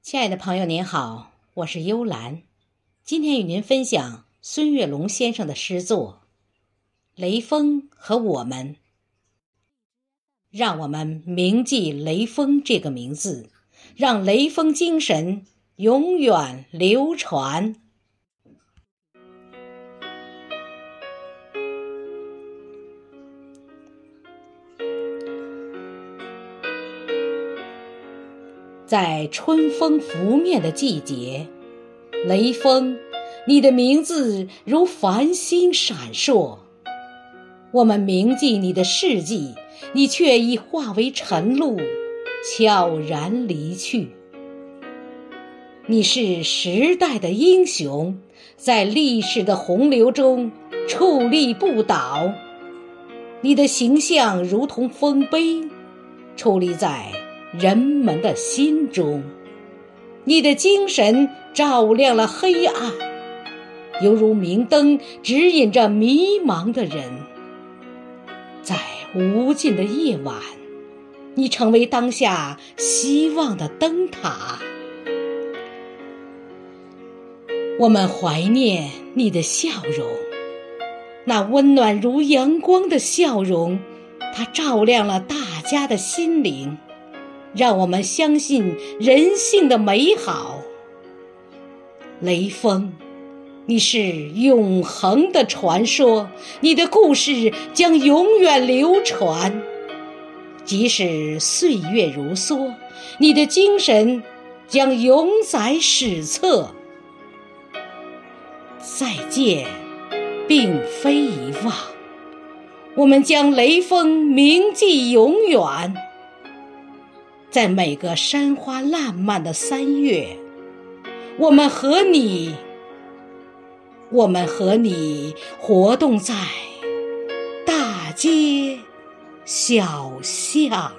亲爱的朋友，您好，我是幽兰，今天与您分享孙月龙先生的诗作《雷锋和我们》。让我们铭记雷锋这个名字，让雷锋精神永远流传。在春风拂面的季节，雷锋，你的名字如繁星闪烁。我们铭记你的事迹，你却已化为晨露，悄然离去。你是时代的英雄，在历史的洪流中矗立不倒。你的形象如同丰碑，矗立在。人们的心中，你的精神照亮了黑暗，犹如明灯指引着迷茫的人。在无尽的夜晚，你成为当下希望的灯塔。我们怀念你的笑容，那温暖如阳光的笑容，它照亮了大家的心灵。让我们相信人性的美好。雷锋，你是永恒的传说，你的故事将永远流传。即使岁月如梭，你的精神将永载史册。再见，并非遗忘，我们将雷锋铭记永远。在每个山花烂漫的三月，我们和你，我们和你活动在大街小巷。